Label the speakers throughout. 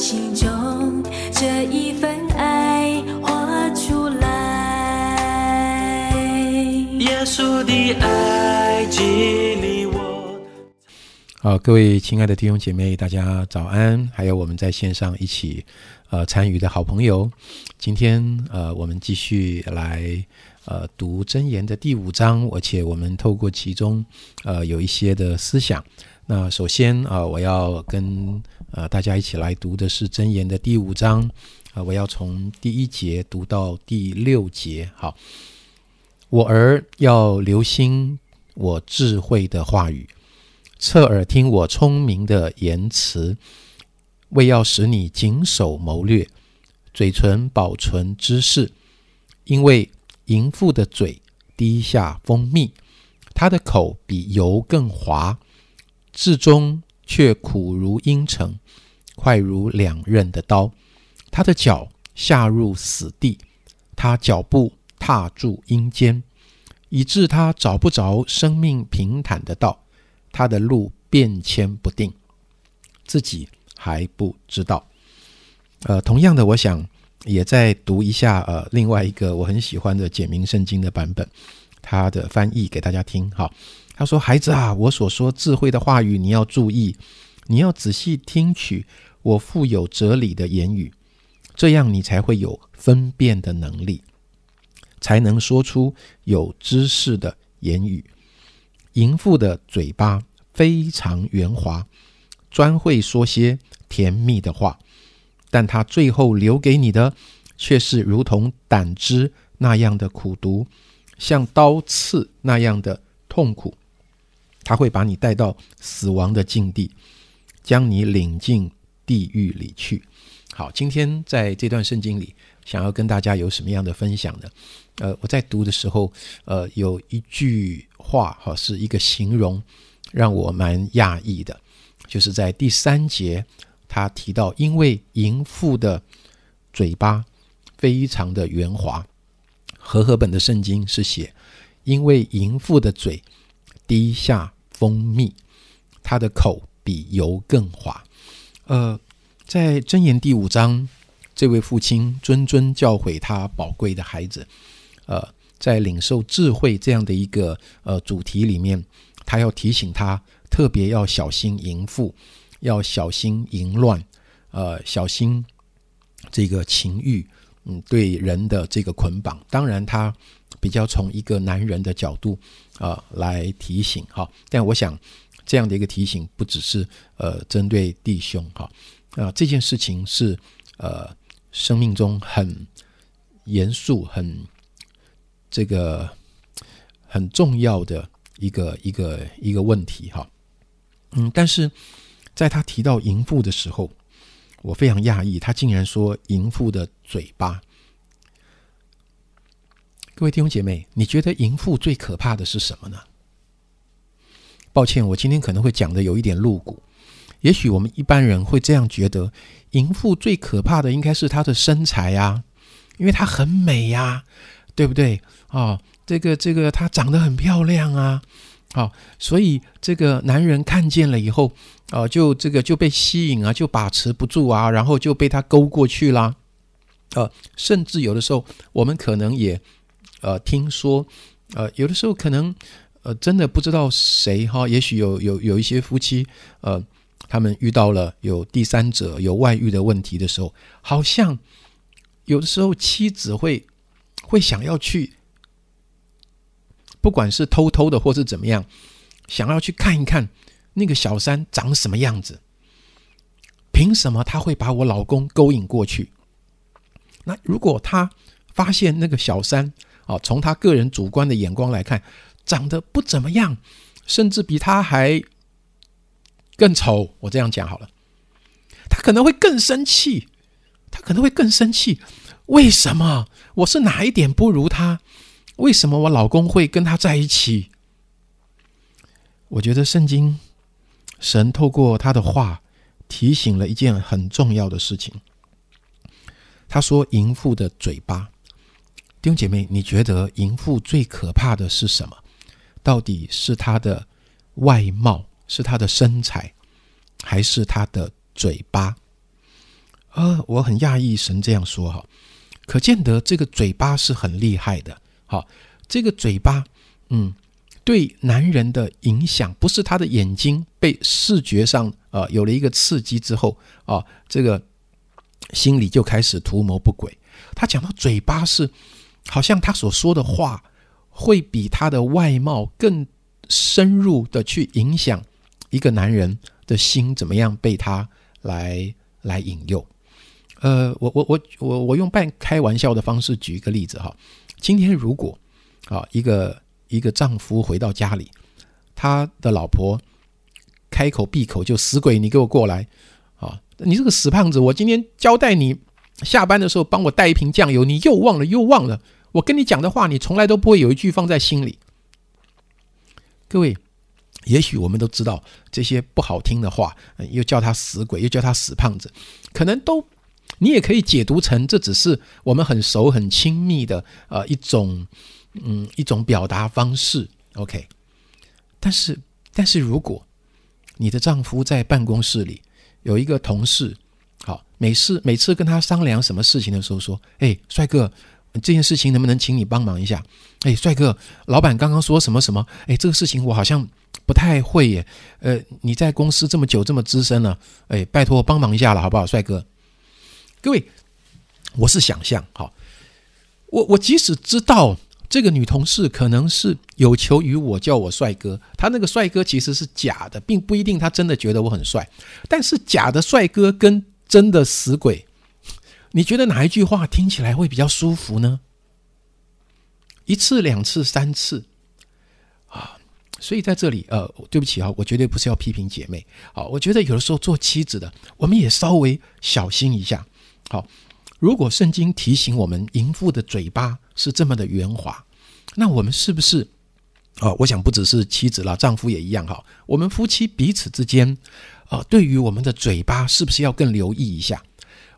Speaker 1: 心中这一份爱画出来。耶稣的爱激励我。
Speaker 2: 好各位亲爱的弟兄姐妹大家早安。还有我们在线上一起呃参与的好朋友今天呃我们继续来呃读箴言的第五章，而且我们透过其中呃有一些的思想。那首先啊，我要跟呃大家一起来读的是箴言的第五章啊，我要从第一节读到第六节。好，我儿要留心我智慧的话语。侧耳听我聪明的言辞，为要使你谨守谋略，嘴唇保存知识。因为淫妇的嘴滴下蜂蜜，她的口比油更滑，至终却苦如阴沉，快如两刃的刀。她的脚下入死地，她脚步踏住阴间，以致她找不着生命平坦的道。他的路变迁不定，自己还不知道。呃，同样的，我想也再读一下呃另外一个我很喜欢的简明圣经的版本，他的翻译给大家听。好，他说：“孩子啊，我所说智慧的话语，你要注意，你要仔细听取我富有哲理的言语，这样你才会有分辨的能力，才能说出有知识的言语。”淫妇的嘴巴非常圆滑，专会说些甜蜜的话，但她最后留给你的却是如同胆汁那样的苦毒，像刀刺那样的痛苦。他会把你带到死亡的境地，将你领进地狱里去。好，今天在这段圣经里，想要跟大家有什么样的分享呢？呃，我在读的时候，呃，有一句。话哈是一个形容，让我蛮讶异的，就是在第三节，他提到，因为淫妇的嘴巴非常的圆滑，和合本的圣经是写，因为淫妇的嘴滴下蜂蜜，她的口比油更滑。呃，在箴言第五章，这位父亲谆谆教诲他宝贵的孩子，呃。在领受智慧这样的一个呃主题里面，他要提醒他特别要小心淫妇，要小心淫乱，呃，小心这个情欲，嗯，对人的这个捆绑。当然，他比较从一个男人的角度啊来提醒哈。但我想这样的一个提醒不只是呃针对弟兄哈啊，这件事情是呃生命中很严肃很。这个很重要的一个一个一个问题哈，嗯，但是在他提到淫妇的时候，我非常讶异，他竟然说淫妇的嘴巴。各位弟兄姐妹，你觉得淫妇最可怕的是什么呢？抱歉，我今天可能会讲的有一点露骨，也许我们一般人会这样觉得，淫妇最可怕的应该是她的身材呀，因为她很美呀。对不对啊？这个这个，她长得很漂亮啊，好，所以这个男人看见了以后，啊，就这个就被吸引啊，就把持不住啊，然后就被他勾过去啦。呃，甚至有的时候，我们可能也呃听说，呃，有的时候可能呃真的不知道谁哈，也许有有有一些夫妻，呃，他们遇到了有第三者有外遇的问题的时候，好像有的时候妻子会。会想要去，不管是偷偷的或是怎么样，想要去看一看那个小三长什么样子。凭什么他会把我老公勾引过去？那如果他发现那个小三啊，从他个人主观的眼光来看，长得不怎么样，甚至比他还更丑，我这样讲好了，他可能会更生气，他可能会更生气。为什么我是哪一点不如他？为什么我老公会跟他在一起？我觉得圣经神透过他的话提醒了一件很重要的事情。他说：“淫妇的嘴巴，弟兄姐妹，你觉得淫妇最可怕的是什么？到底是她的外貌，是她的身材，还是她的嘴巴？”呃，我很讶异，神这样说哈。可见得这个嘴巴是很厉害的，好，这个嘴巴嗯，对男人的影响，不是他的眼睛被视觉上呃有了一个刺激之后啊，这个心里就开始图谋不轨。他讲到嘴巴是，好像他所说的话会比他的外貌更深入的去影响一个男人的心，怎么样被他来来引诱。呃，我我我我我用半开玩笑的方式举一个例子哈。今天如果啊一个一个丈夫回到家里，他的老婆开口闭口就死鬼，你给我过来啊！你这个死胖子，我今天交代你下班的时候帮我带一瓶酱油，你又忘了又忘了。我跟你讲的话，你从来都不会有一句放在心里。各位，也许我们都知道这些不好听的话，又叫他死鬼，又叫他死胖子，可能都。你也可以解读成这只是我们很熟很亲密的呃一种嗯一种表达方式，OK。但是但是如果你的丈夫在办公室里有一个同事，好，每次每次跟他商量什么事情的时候说，哎，帅哥，这件事情能不能请你帮忙一下？哎，帅哥，老板刚刚说什么什么？哎，这个事情我好像不太会耶。呃，你在公司这么久这么资深了，哎，拜托帮忙一下了，好不好，帅哥？各位，我是想象，好，我我即使知道这个女同事可能是有求于我，叫我帅哥，她那个帅哥其实是假的，并不一定她真的觉得我很帅。但是假的帅哥跟真的死鬼，你觉得哪一句话听起来会比较舒服呢？一次、两次、三次啊！所以在这里，呃，对不起啊，我绝对不是要批评姐妹啊，我觉得有的时候做妻子的，我们也稍微小心一下。好，如果圣经提醒我们淫妇的嘴巴是这么的圆滑，那我们是不是？哦，我想不只是妻子啦，丈夫也一样哈。我们夫妻彼此之间，啊，对于我们的嘴巴是不是要更留意一下？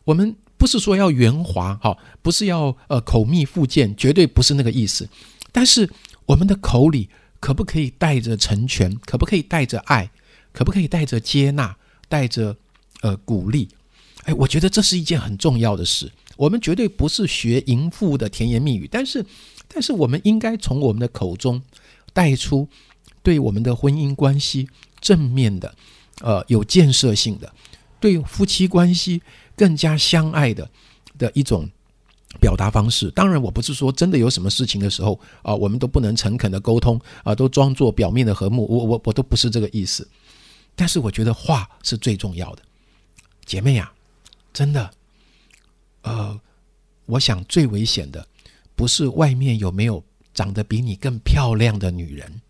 Speaker 2: 我们不是说要圆滑哈，不是要呃口蜜腹剑，绝对不是那个意思。但是我们的口里可不可以带着成全？可不可以带着爱？可不可以带着接纳？带着呃鼓励？哎，我觉得这是一件很重要的事。我们绝对不是学淫妇的甜言蜜语，但是，但是我们应该从我们的口中带出对我们的婚姻关系正面的、呃有建设性的，对夫妻关系更加相爱的的一种表达方式。当然，我不是说真的有什么事情的时候啊，我们都不能诚恳的沟通啊，都装作表面的和睦。我我我都不是这个意思。但是，我觉得话是最重要的，姐妹呀。真的，呃，我想最危险的不是外面有没有长得比你更漂亮的女人。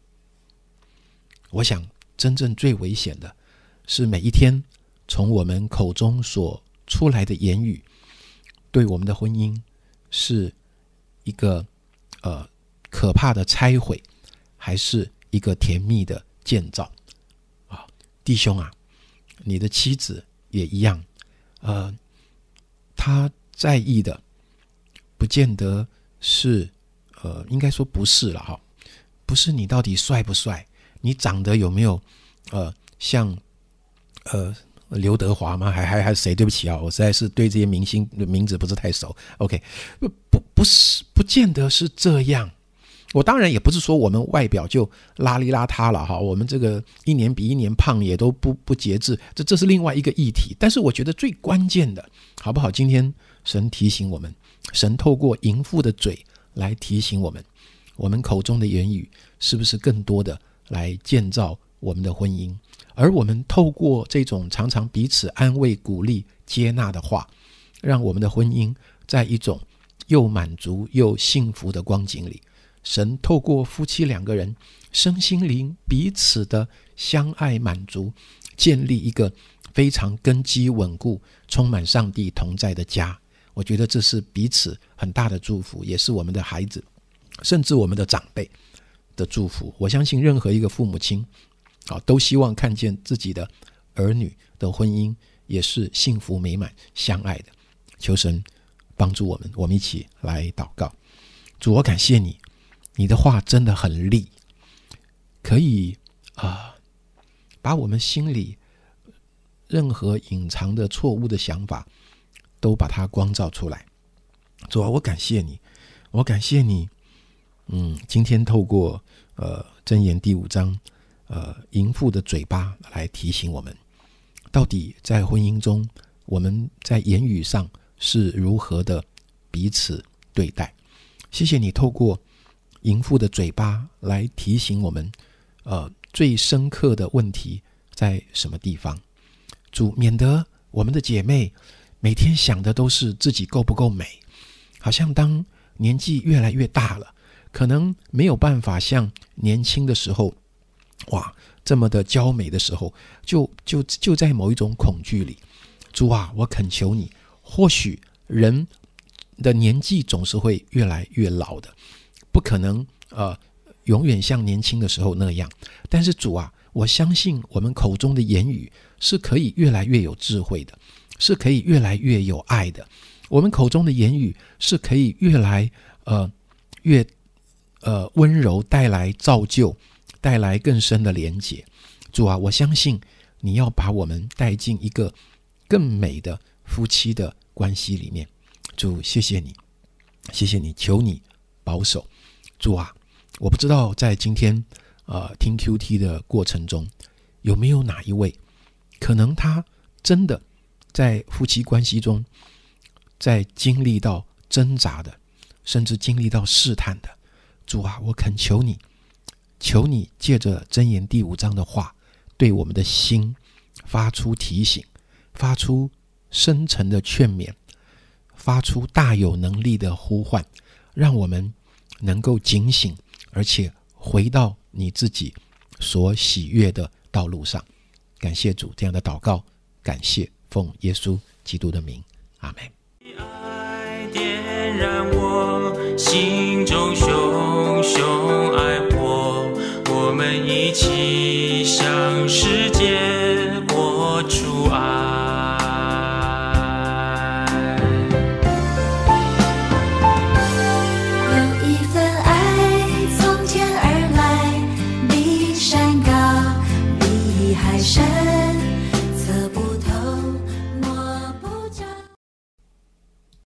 Speaker 2: 我想真正最危险的是每一天从我们口中所出来的言语，对我们的婚姻是一个呃可怕的拆毁，还是一个甜蜜的建造？啊，弟兄啊，你的妻子也一样。呃，他在意的不见得是，呃，应该说不是了哈，不是你到底帅不帅，你长得有没有，呃，像，呃，刘德华吗？还还还谁？对不起啊，我实在是对这些明星的名字不是太熟。OK，不不是，不见得是这样。我当然也不是说我们外表就邋里邋遢了哈，我们这个一年比一年胖也都不不节制，这这是另外一个议题。但是我觉得最关键的，好不好？今天神提醒我们，神透过淫妇的嘴来提醒我们，我们口中的言语是不是更多的来建造我们的婚姻？而我们透过这种常常彼此安慰、鼓励、接纳的话，让我们的婚姻在一种又满足又幸福的光景里。神透过夫妻两个人身心灵彼此的相爱满足，建立一个非常根基稳固、充满上帝同在的家。我觉得这是彼此很大的祝福，也是我们的孩子，甚至我们的长辈的祝福。我相信任何一个父母亲，啊，都希望看见自己的儿女的婚姻也是幸福美满、相爱的。求神帮助我们，我们一起来祷告。主，我感谢你。你的话真的很利，可以啊，把我们心里任何隐藏的错误的想法都把它光照出来。主啊，我感谢你，我感谢你，嗯，今天透过呃箴言第五章，呃淫妇的嘴巴来提醒我们，到底在婚姻中，我们在言语上是如何的彼此对待。谢谢你透过淫妇的嘴巴来提醒我们，呃，最深刻的问题在什么地方？主，免得我们的姐妹每天想的都是自己够不够美，好像当年纪越来越大了。可能没有办法像年轻的时候，哇，这么的娇美的时候，就就就在某一种恐惧里。主啊，我恳求你，或许人的年纪总是会越来越老的，不可能呃永远像年轻的时候那样。但是主啊，我相信我们口中的言语是可以越来越有智慧的，是可以越来越有爱的。我们口中的言语是可以越来呃越。呃，温柔带来造就，带来更深的连结。主啊，我相信你要把我们带进一个更美的夫妻的关系里面。主，谢谢你，谢谢你，求你保守。主啊，我不知道在今天呃听 Q T 的过程中，有没有哪一位可能他真的在夫妻关系中，在经历到挣扎的，甚至经历到试探的。主啊，我恳求你，求你借着箴言第五章的话，对我们的心发出提醒，发出深沉的劝勉，发出大有能力的呼唤，让我们能够警醒而且回到你自己所喜悦的道路上。感谢主这样的祷告感谢奉耶稣基督的名。阿门。爱点燃我心中熊熊爱